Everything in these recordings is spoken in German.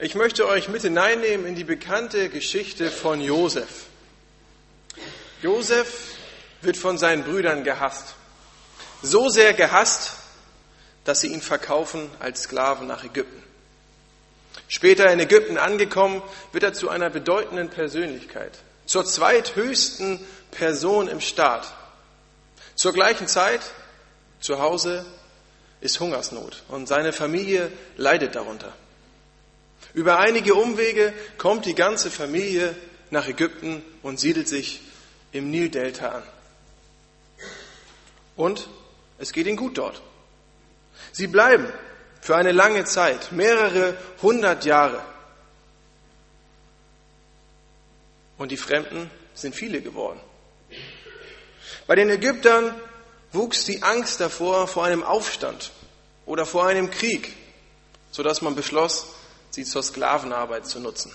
Ich möchte euch mit hineinnehmen in die bekannte Geschichte von Josef. Josef wird von seinen Brüdern gehasst. So sehr gehasst, dass sie ihn verkaufen als Sklaven nach Ägypten. Später in Ägypten angekommen, wird er zu einer bedeutenden Persönlichkeit, zur zweithöchsten Person im Staat. Zur gleichen Zeit, zu Hause, ist Hungersnot und seine Familie leidet darunter. Über einige Umwege kommt die ganze Familie nach Ägypten und siedelt sich im Nildelta an. Und es geht ihnen gut dort. Sie bleiben für eine lange Zeit, mehrere hundert Jahre. Und die Fremden sind viele geworden. Bei den Ägyptern wuchs die Angst davor vor einem Aufstand oder vor einem Krieg, sodass man beschloss, sie zur Sklavenarbeit zu nutzen.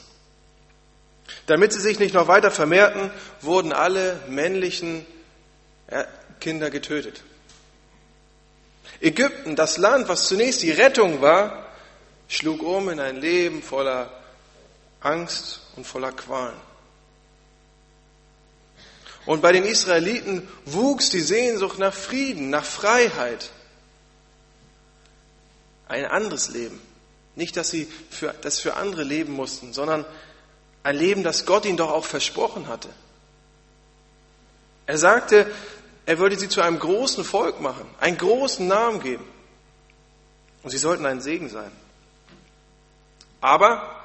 Damit sie sich nicht noch weiter vermehrten, wurden alle männlichen Kinder getötet. Ägypten, das Land, was zunächst die Rettung war, schlug um in ein Leben voller Angst und voller Qualen. Und bei den Israeliten wuchs die Sehnsucht nach Frieden, nach Freiheit. Ein anderes Leben. Nicht, dass sie für, das für andere leben mussten, sondern ein Leben, das Gott ihnen doch auch versprochen hatte. Er sagte, er würde sie zu einem großen Volk machen, einen großen Namen geben. Und sie sollten ein Segen sein. Aber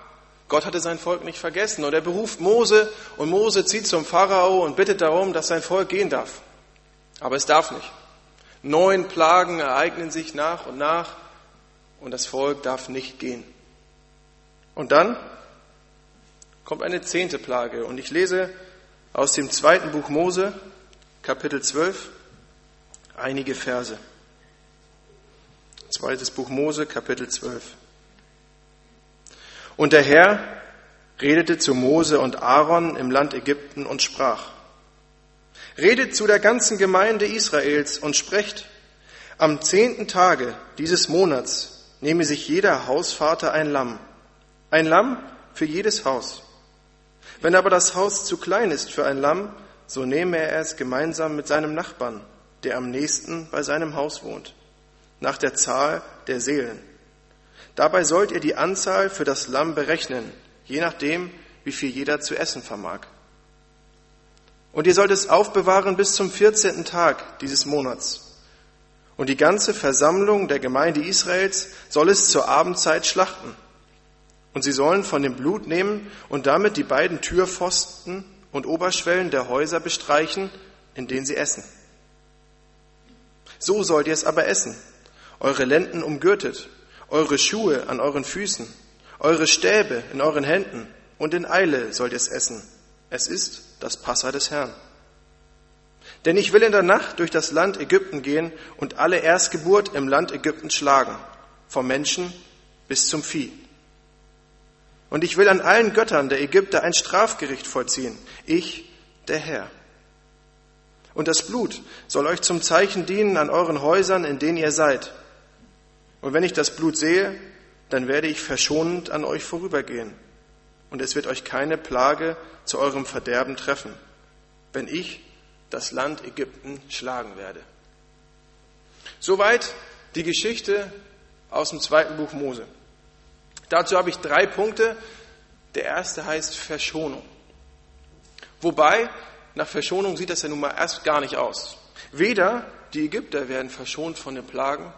Gott hatte sein Volk nicht vergessen und er beruft Mose und Mose zieht zum Pharao und bittet darum, dass sein Volk gehen darf. Aber es darf nicht. Neun Plagen ereignen sich nach und nach und das Volk darf nicht gehen. Und dann kommt eine zehnte Plage und ich lese aus dem zweiten Buch Mose, Kapitel 12, einige Verse. Zweites Buch Mose, Kapitel 12. Und der Herr redete zu Mose und Aaron im Land Ägypten und sprach, Redet zu der ganzen Gemeinde Israels und sprecht, am zehnten Tage dieses Monats nehme sich jeder Hausvater ein Lamm, ein Lamm für jedes Haus. Wenn aber das Haus zu klein ist für ein Lamm, so nehme er es gemeinsam mit seinem Nachbarn, der am nächsten bei seinem Haus wohnt, nach der Zahl der Seelen. Dabei sollt ihr die Anzahl für das Lamm berechnen, je nachdem, wie viel jeder zu essen vermag. Und ihr sollt es aufbewahren bis zum 14. Tag dieses Monats. Und die ganze Versammlung der Gemeinde Israels soll es zur Abendzeit schlachten. Und sie sollen von dem Blut nehmen und damit die beiden Türpfosten und Oberschwellen der Häuser bestreichen, in denen sie essen. So sollt ihr es aber essen, eure Lenden umgürtet, eure Schuhe an euren Füßen, eure Stäbe in euren Händen und in Eile sollt ihr es essen. Es ist das Passa des Herrn. Denn ich will in der Nacht durch das Land Ägypten gehen und alle Erstgeburt im Land Ägypten schlagen, vom Menschen bis zum Vieh. Und ich will an allen Göttern der Ägypter ein Strafgericht vollziehen, ich, der Herr. Und das Blut soll euch zum Zeichen dienen an euren Häusern, in denen ihr seid. Und wenn ich das Blut sehe, dann werde ich verschonend an euch vorübergehen. Und es wird euch keine Plage zu eurem Verderben treffen, wenn ich das Land Ägypten schlagen werde. Soweit die Geschichte aus dem zweiten Buch Mose. Dazu habe ich drei Punkte. Der erste heißt Verschonung. Wobei, nach Verschonung sieht das ja nun mal erst gar nicht aus. Weder die Ägypter werden verschont von den Plagen,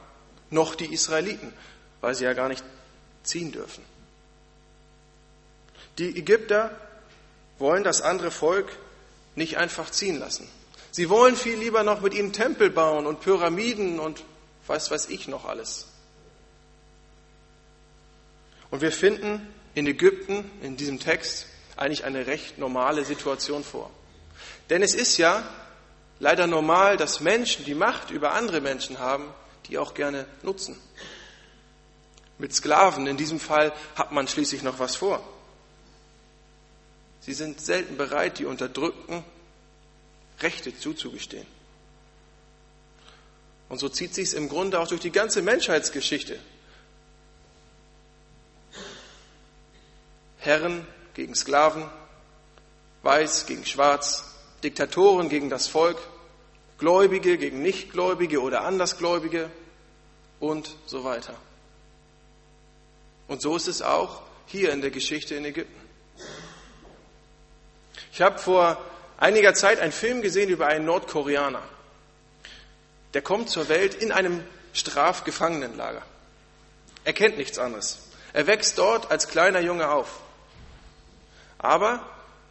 noch die Israeliten, weil sie ja gar nicht ziehen dürfen. Die Ägypter wollen das andere Volk nicht einfach ziehen lassen. Sie wollen viel lieber noch mit ihnen Tempel bauen und Pyramiden und was weiß ich noch alles. Und wir finden in Ägypten, in diesem Text, eigentlich eine recht normale Situation vor. Denn es ist ja leider normal, dass Menschen die Macht über andere Menschen haben, die auch gerne nutzen. Mit Sklaven in diesem Fall hat man schließlich noch was vor. Sie sind selten bereit, die Unterdrückten Rechte zuzugestehen. Und so zieht sich es im Grunde auch durch die ganze Menschheitsgeschichte. Herren gegen Sklaven, Weiß gegen Schwarz, Diktatoren gegen das Volk, Gläubige gegen Nichtgläubige oder Andersgläubige und so weiter. Und so ist es auch hier in der Geschichte in Ägypten. Ich habe vor einiger Zeit einen Film gesehen über einen Nordkoreaner. Der kommt zur Welt in einem Strafgefangenenlager. Er kennt nichts anderes. Er wächst dort als kleiner Junge auf. Aber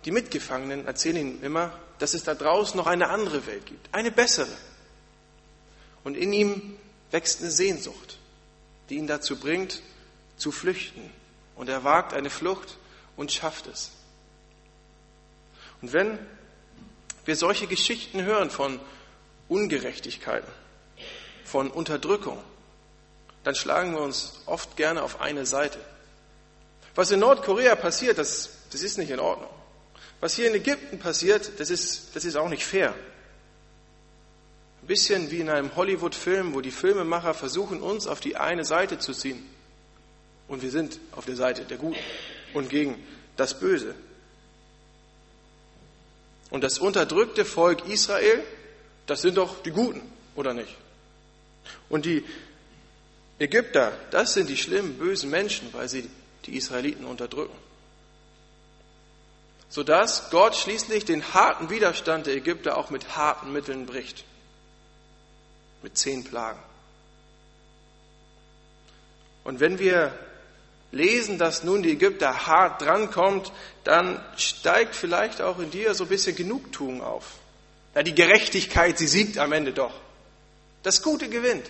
die Mitgefangenen erzählen ihm immer, dass es da draußen noch eine andere Welt gibt, eine bessere. Und in ihm wächst eine Sehnsucht, die ihn dazu bringt, zu flüchten. Und er wagt eine Flucht und schafft es. Und wenn wir solche Geschichten hören von Ungerechtigkeiten, von Unterdrückung, dann schlagen wir uns oft gerne auf eine Seite. Was in Nordkorea passiert, das, das ist nicht in Ordnung. Was hier in Ägypten passiert, das ist, das ist auch nicht fair. Ein bisschen wie in einem Hollywood-Film, wo die Filmemacher versuchen, uns auf die eine Seite zu ziehen. Und wir sind auf der Seite der Guten und gegen das Böse. Und das unterdrückte Volk Israel, das sind doch die Guten, oder nicht? Und die Ägypter, das sind die schlimmen, bösen Menschen, weil sie die Israeliten unterdrücken sodass Gott schließlich den harten Widerstand der Ägypter auch mit harten Mitteln bricht. Mit zehn Plagen. Und wenn wir lesen, dass nun die Ägypter hart drankommt, dann steigt vielleicht auch in dir so ein bisschen Genugtuung auf. Ja, die Gerechtigkeit, sie siegt am Ende doch. Das Gute gewinnt.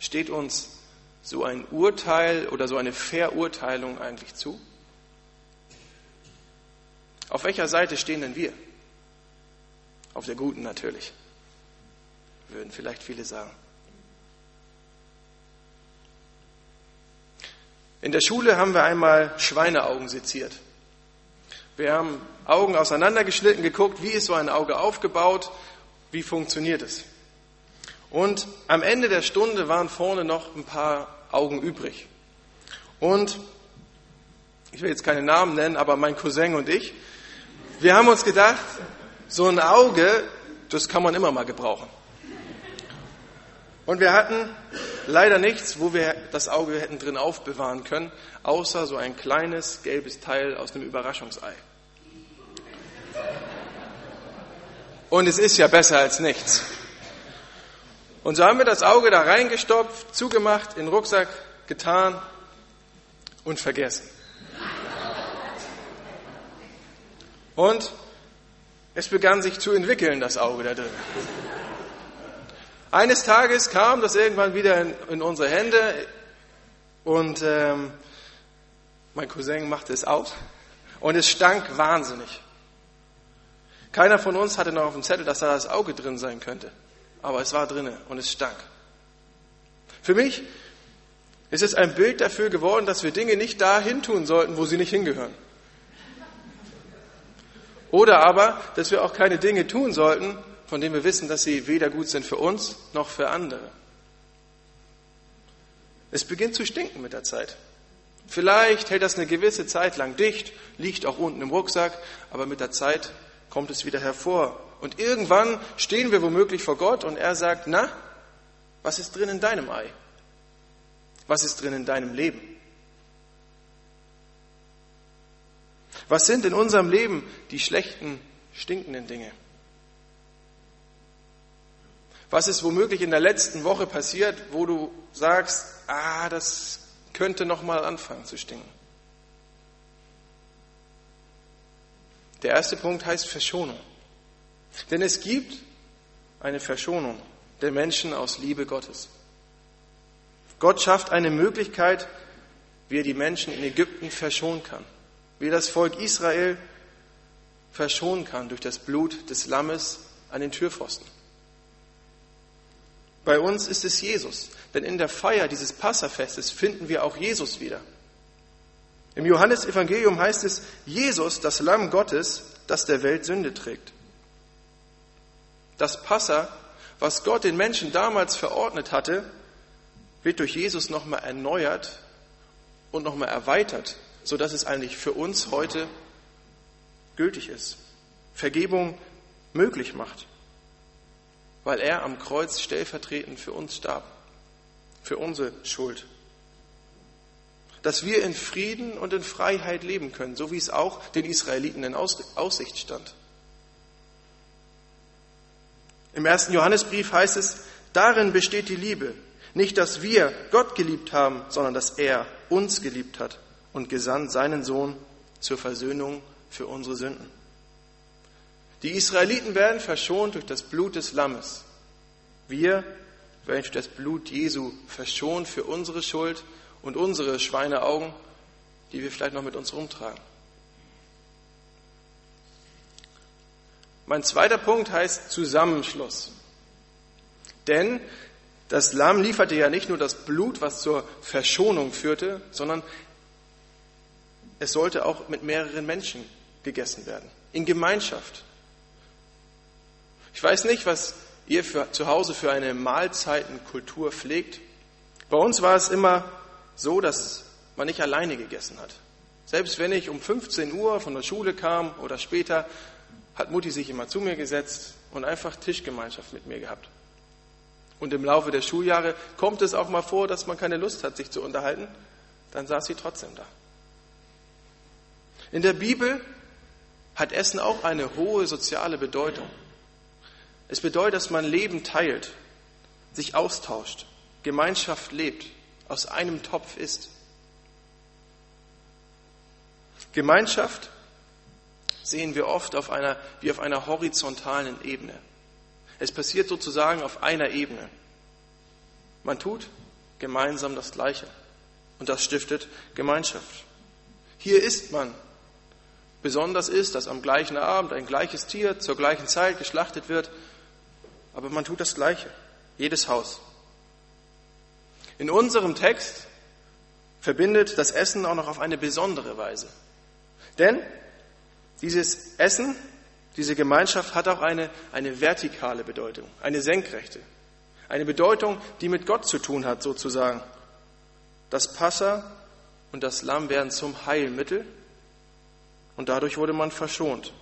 Steht uns so ein Urteil oder so eine Verurteilung eigentlich zu? Auf welcher Seite stehen denn wir? Auf der guten natürlich, würden vielleicht viele sagen. In der Schule haben wir einmal Schweineaugen seziert. Wir haben Augen auseinandergeschnitten, geguckt, wie ist so ein Auge aufgebaut, wie funktioniert es. Und am Ende der Stunde waren vorne noch ein paar Augen übrig. Und ich will jetzt keine Namen nennen, aber mein Cousin und ich, wir haben uns gedacht, so ein Auge, das kann man immer mal gebrauchen. Und wir hatten leider nichts, wo wir das Auge hätten drin aufbewahren können, außer so ein kleines gelbes Teil aus einem Überraschungsei. Und es ist ja besser als nichts. Und so haben wir das Auge da reingestopft, zugemacht, in den Rucksack getan und vergessen. Und es begann sich zu entwickeln, das Auge da drin. Eines Tages kam das irgendwann wieder in, in unsere Hände und ähm, mein Cousin machte es auf und es stank wahnsinnig. Keiner von uns hatte noch auf dem Zettel, dass da das Auge drin sein könnte, aber es war drinne und es stank. Für mich ist es ein Bild dafür geworden, dass wir Dinge nicht dahin tun sollten, wo sie nicht hingehören. Oder aber, dass wir auch keine Dinge tun sollten, von denen wir wissen, dass sie weder gut sind für uns noch für andere. Es beginnt zu stinken mit der Zeit. Vielleicht hält das eine gewisse Zeit lang dicht, liegt auch unten im Rucksack, aber mit der Zeit kommt es wieder hervor. Und irgendwann stehen wir womöglich vor Gott und er sagt, na, was ist drin in deinem Ei? Was ist drin in deinem Leben? Was sind in unserem Leben die schlechten, stinkenden Dinge? Was ist womöglich in der letzten Woche passiert, wo du sagst, ah, das könnte noch mal anfangen zu stinken? Der erste Punkt heißt Verschonung. Denn es gibt eine Verschonung der Menschen aus Liebe Gottes. Gott schafft eine Möglichkeit, wie er die Menschen in Ägypten verschonen kann wie das Volk Israel verschonen kann durch das Blut des Lammes an den Türpfosten. Bei uns ist es Jesus, denn in der Feier dieses Passafestes finden wir auch Jesus wieder. Im Johannesevangelium heißt es, Jesus, das Lamm Gottes, das der Welt Sünde trägt. Das Passa, was Gott den Menschen damals verordnet hatte, wird durch Jesus nochmal erneuert und nochmal erweitert, sodass es eigentlich für uns heute gültig ist. Vergebung möglich macht, weil er am Kreuz stellvertretend für uns starb, für unsere Schuld. Dass wir in Frieden und in Freiheit leben können, so wie es auch den Israeliten in Aussicht stand. Im ersten Johannesbrief heißt es, darin besteht die Liebe. Nicht, dass wir Gott geliebt haben, sondern dass er uns geliebt hat und gesandt seinen Sohn zur Versöhnung für unsere Sünden. Die Israeliten werden verschont durch das Blut des Lammes. Wir werden durch das Blut Jesu verschont für unsere Schuld und unsere Schweineaugen, die wir vielleicht noch mit uns rumtragen. Mein zweiter Punkt heißt Zusammenschluss. Denn das Lamm lieferte ja nicht nur das Blut, was zur Verschonung führte, sondern es sollte auch mit mehreren Menschen gegessen werden, in Gemeinschaft. Ich weiß nicht, was ihr für, zu Hause für eine Mahlzeitenkultur pflegt. Bei uns war es immer so, dass man nicht alleine gegessen hat. Selbst wenn ich um 15 Uhr von der Schule kam oder später, hat Mutti sich immer zu mir gesetzt und einfach Tischgemeinschaft mit mir gehabt. Und im Laufe der Schuljahre kommt es auch mal vor, dass man keine Lust hat, sich zu unterhalten. Dann saß sie trotzdem da. In der Bibel hat Essen auch eine hohe soziale Bedeutung. Es bedeutet, dass man Leben teilt, sich austauscht, Gemeinschaft lebt, aus einem Topf isst. Gemeinschaft sehen wir oft auf einer, wie auf einer horizontalen Ebene. Es passiert sozusagen auf einer Ebene. Man tut gemeinsam das Gleiche und das stiftet Gemeinschaft. Hier ist man. Besonders ist, dass am gleichen Abend ein gleiches Tier zur gleichen Zeit geschlachtet wird, aber man tut das Gleiche. Jedes Haus. In unserem Text verbindet das Essen auch noch auf eine besondere Weise. Denn dieses Essen, diese Gemeinschaft hat auch eine, eine vertikale Bedeutung, eine senkrechte, eine Bedeutung, die mit Gott zu tun hat, sozusagen. Das Passa und das Lamm werden zum Heilmittel und dadurch wurde man verschont.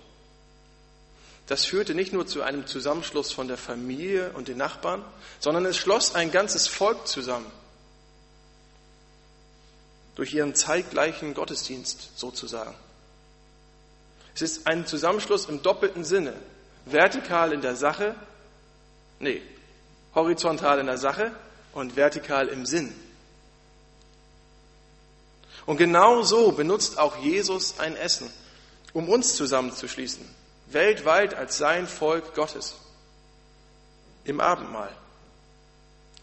Das führte nicht nur zu einem Zusammenschluss von der Familie und den Nachbarn, sondern es schloss ein ganzes Volk zusammen. Durch ihren zeitgleichen Gottesdienst sozusagen. Es ist ein Zusammenschluss im doppelten Sinne. Vertikal in der Sache, nee, horizontal in der Sache und vertikal im Sinn. Und genau so benutzt auch Jesus ein Essen, um uns zusammenzuschließen, weltweit als sein Volk Gottes. Im Abendmahl.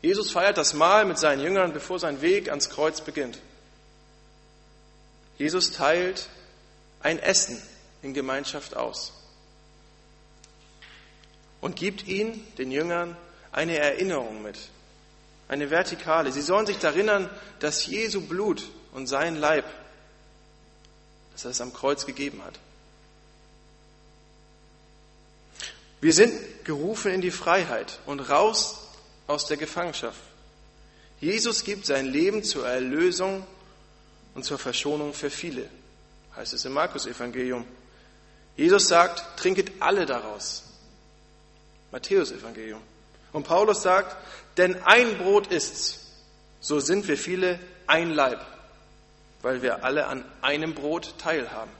Jesus feiert das Mahl mit seinen Jüngern, bevor sein Weg ans Kreuz beginnt. Jesus teilt ein Essen in Gemeinschaft aus und gibt ihnen, den Jüngern, eine Erinnerung mit, eine vertikale. Sie sollen sich erinnern, dass Jesu Blut und sein Leib, dass er es am Kreuz gegeben hat. Wir sind gerufen in die Freiheit und raus aus der Gefangenschaft. Jesus gibt sein Leben zur Erlösung und zur Verschonung für viele, heißt es im Markus Evangelium. Jesus sagt, trinket alle daraus. Matthäus Evangelium. Und Paulus sagt, denn ein Brot ist's, so sind wir viele ein Leib, weil wir alle an einem Brot teilhaben.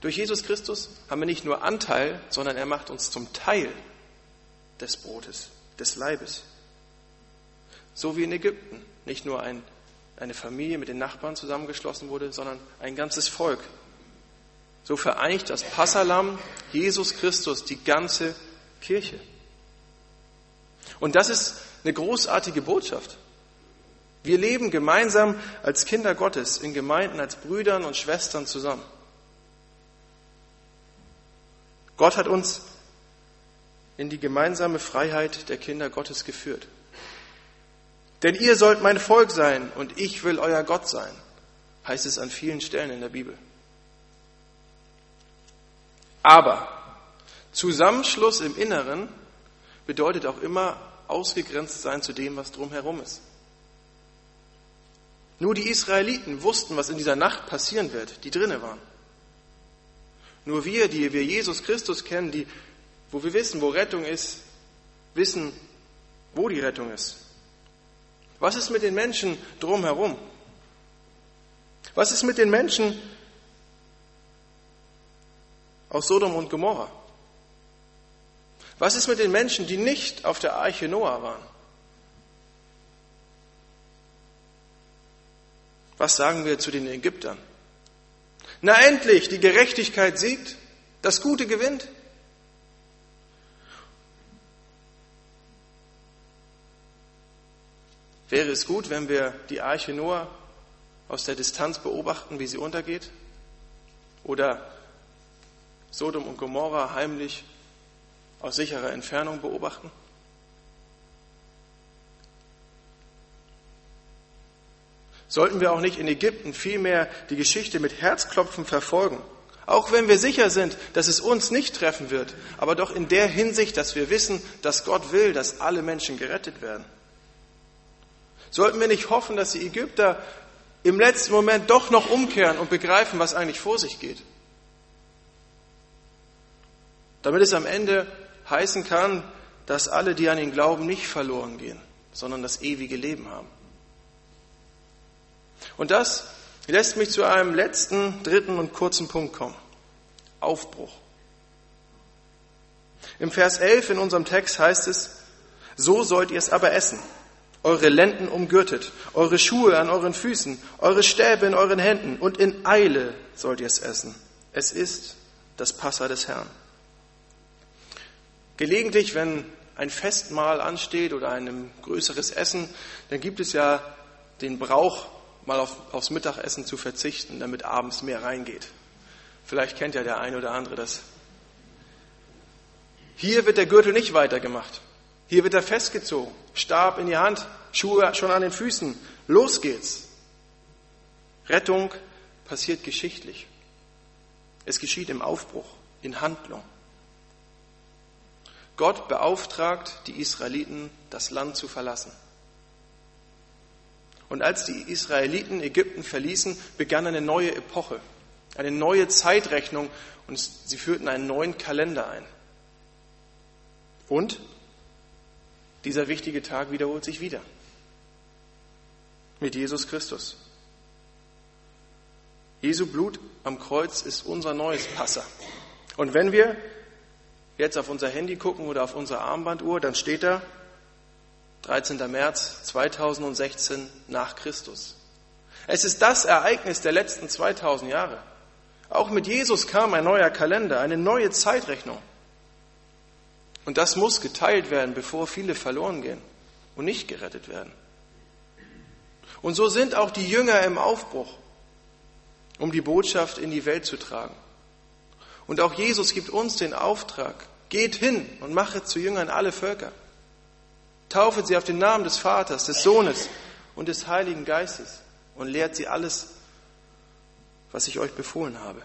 Durch Jesus Christus haben wir nicht nur Anteil, sondern er macht uns zum Teil des Brotes, des Leibes. So wie in Ägypten nicht nur ein, eine Familie mit den Nachbarn zusammengeschlossen wurde, sondern ein ganzes Volk so vereinigt das Passalam Jesus Christus die ganze Kirche. Und das ist eine großartige Botschaft. Wir leben gemeinsam als Kinder Gottes in Gemeinden, als Brüdern und Schwestern zusammen. Gott hat uns in die gemeinsame Freiheit der Kinder Gottes geführt. Denn ihr sollt mein Volk sein und ich will euer Gott sein, heißt es an vielen Stellen in der Bibel. Aber Zusammenschluss im Inneren bedeutet auch immer ausgegrenzt sein zu dem, was drumherum ist. Nur die Israeliten wussten, was in dieser Nacht passieren wird, die drinnen waren. Nur wir, die wir Jesus Christus kennen, die, wo wir wissen, wo Rettung ist, wissen, wo die Rettung ist. Was ist mit den Menschen drumherum? Was ist mit den Menschen aus Sodom und Gomorra? Was ist mit den Menschen, die nicht auf der Arche Noah waren? Was sagen wir zu den Ägyptern? Na endlich, die Gerechtigkeit siegt, das Gute gewinnt. Wäre es gut, wenn wir die Arche Noah aus der Distanz beobachten, wie sie untergeht? Oder Sodom und Gomorra heimlich aus sicherer Entfernung beobachten? Sollten wir auch nicht in Ägypten vielmehr die Geschichte mit Herzklopfen verfolgen? Auch wenn wir sicher sind, dass es uns nicht treffen wird, aber doch in der Hinsicht, dass wir wissen, dass Gott will, dass alle Menschen gerettet werden. Sollten wir nicht hoffen, dass die Ägypter im letzten Moment doch noch umkehren und begreifen, was eigentlich vor sich geht? Damit es am Ende heißen kann, dass alle, die an ihn glauben, nicht verloren gehen, sondern das ewige Leben haben. Und das lässt mich zu einem letzten, dritten und kurzen Punkt kommen. Aufbruch. Im Vers 11 in unserem Text heißt es, so sollt ihr es aber essen. Eure Lenden umgürtet, eure Schuhe an euren Füßen, eure Stäbe in euren Händen und in Eile sollt ihr es essen. Es ist das Passa des Herrn. Gelegentlich, wenn ein Festmahl ansteht oder ein größeres Essen, dann gibt es ja den Brauch, mal auf, aufs Mittagessen zu verzichten, damit abends mehr reingeht. Vielleicht kennt ja der eine oder andere das. Hier wird der Gürtel nicht weitergemacht. Hier wird er festgezogen, Stab in die Hand, Schuhe schon an den Füßen. Los geht's. Rettung passiert geschichtlich. Es geschieht im Aufbruch, in Handlung. Gott beauftragt die Israeliten, das Land zu verlassen. Und als die Israeliten Ägypten verließen, begann eine neue Epoche, eine neue Zeitrechnung und sie führten einen neuen Kalender ein. Und dieser wichtige Tag wiederholt sich wieder mit Jesus Christus. Jesu Blut am Kreuz ist unser neues Passer. Und wenn wir jetzt auf unser Handy gucken oder auf unsere Armbanduhr, dann steht da 13. März 2016 nach Christus. Es ist das Ereignis der letzten 2000 Jahre. Auch mit Jesus kam ein neuer Kalender, eine neue Zeitrechnung. Und das muss geteilt werden, bevor viele verloren gehen und nicht gerettet werden. Und so sind auch die Jünger im Aufbruch, um die Botschaft in die Welt zu tragen. Und auch Jesus gibt uns den Auftrag, geht hin und mache zu Jüngern alle Völker. Taufet sie auf den Namen des Vaters, des Sohnes und des Heiligen Geistes und lehrt sie alles, was ich euch befohlen habe.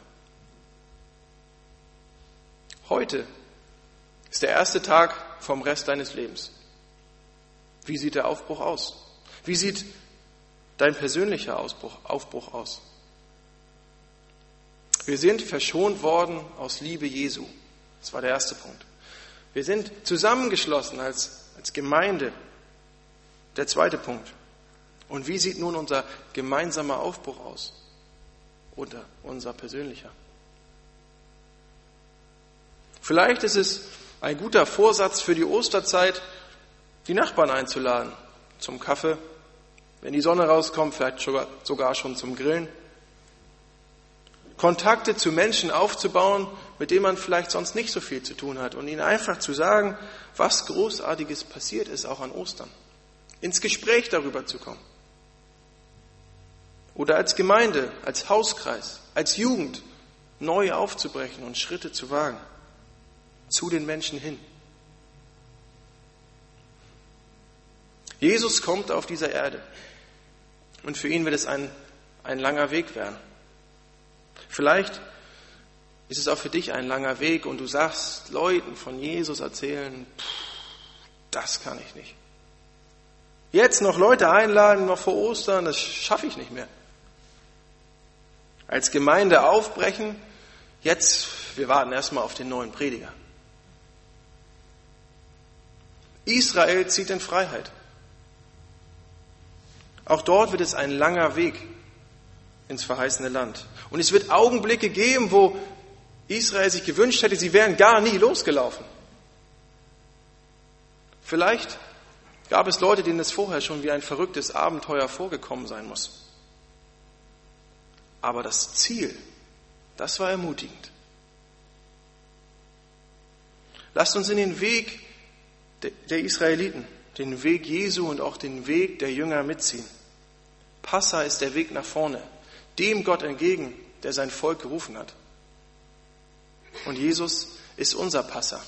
Heute ist der erste Tag vom Rest deines Lebens. Wie sieht der Aufbruch aus? Wie sieht dein persönlicher Ausbruch, Aufbruch aus? Wir sind verschont worden aus Liebe Jesu. Das war der erste Punkt. Wir sind zusammengeschlossen als als Gemeinde. Der zweite Punkt. Und wie sieht nun unser gemeinsamer Aufbruch aus? Oder unser persönlicher? Vielleicht ist es ein guter Vorsatz für die Osterzeit, die Nachbarn einzuladen zum Kaffee, wenn die Sonne rauskommt, vielleicht sogar schon zum Grillen. Kontakte zu Menschen aufzubauen, mit denen man vielleicht sonst nicht so viel zu tun hat und ihnen einfach zu sagen, was Großartiges passiert ist, auch an Ostern. Ins Gespräch darüber zu kommen. Oder als Gemeinde, als Hauskreis, als Jugend neu aufzubrechen und Schritte zu wagen. Zu den Menschen hin. Jesus kommt auf dieser Erde. Und für ihn wird es ein, ein langer Weg werden. Vielleicht ist es auch für dich ein langer Weg und du sagst Leuten von Jesus erzählen, pff, das kann ich nicht. Jetzt noch Leute einladen, noch vor Ostern, das schaffe ich nicht mehr. Als Gemeinde aufbrechen, jetzt, wir warten erstmal auf den neuen Prediger. Israel zieht in Freiheit. Auch dort wird es ein langer Weg ins verheißene Land. Und es wird Augenblicke geben, wo Israel sich gewünscht hätte, sie wären gar nie losgelaufen. Vielleicht gab es Leute, denen es vorher schon wie ein verrücktes Abenteuer vorgekommen sein muss. Aber das Ziel, das war ermutigend. Lasst uns in den Weg der Israeliten, den Weg Jesu und auch den Weg der Jünger mitziehen. Passa ist der Weg nach vorne, dem Gott entgegen, der sein Volk gerufen hat. Und Jesus ist unser Passa.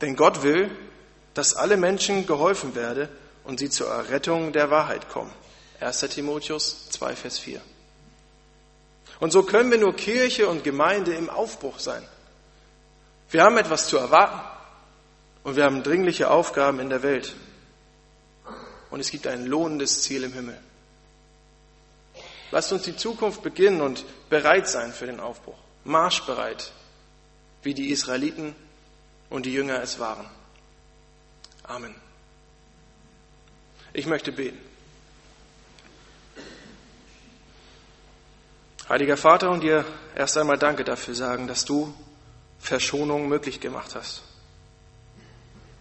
Denn Gott will, dass alle Menschen geholfen werde und sie zur Errettung der Wahrheit kommen. 1. Timotheus 2, Vers 4. Und so können wir nur Kirche und Gemeinde im Aufbruch sein. Wir haben etwas zu erwarten und wir haben dringliche Aufgaben in der Welt. Und es gibt ein lohnendes Ziel im Himmel. Lasst uns die Zukunft beginnen und bereit sein für den Aufbruch. Marschbereit, wie die Israeliten und die Jünger es waren. Amen. Ich möchte beten. Heiliger Vater, und dir erst einmal danke dafür sagen, dass du Verschonung möglich gemacht hast.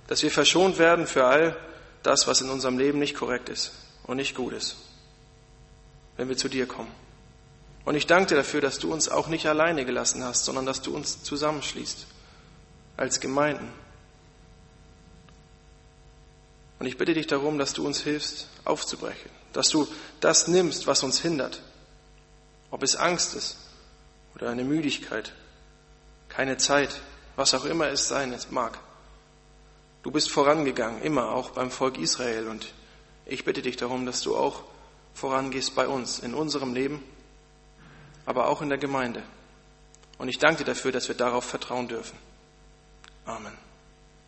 Dass wir verschont werden für all das, was in unserem Leben nicht korrekt ist und nicht gut ist, wenn wir zu dir kommen. Und ich danke dir dafür, dass du uns auch nicht alleine gelassen hast, sondern dass du uns zusammenschließt als Gemeinden. Und ich bitte dich darum, dass du uns hilfst, aufzubrechen, dass du das nimmst, was uns hindert, ob es Angst ist oder eine Müdigkeit, keine Zeit, was auch immer es sein mag. Du bist vorangegangen, immer auch beim Volk Israel. Und ich bitte dich darum, dass du auch vorangehst bei uns, in unserem Leben, aber auch in der Gemeinde. Und ich danke dir dafür, dass wir darauf vertrauen dürfen. Amen.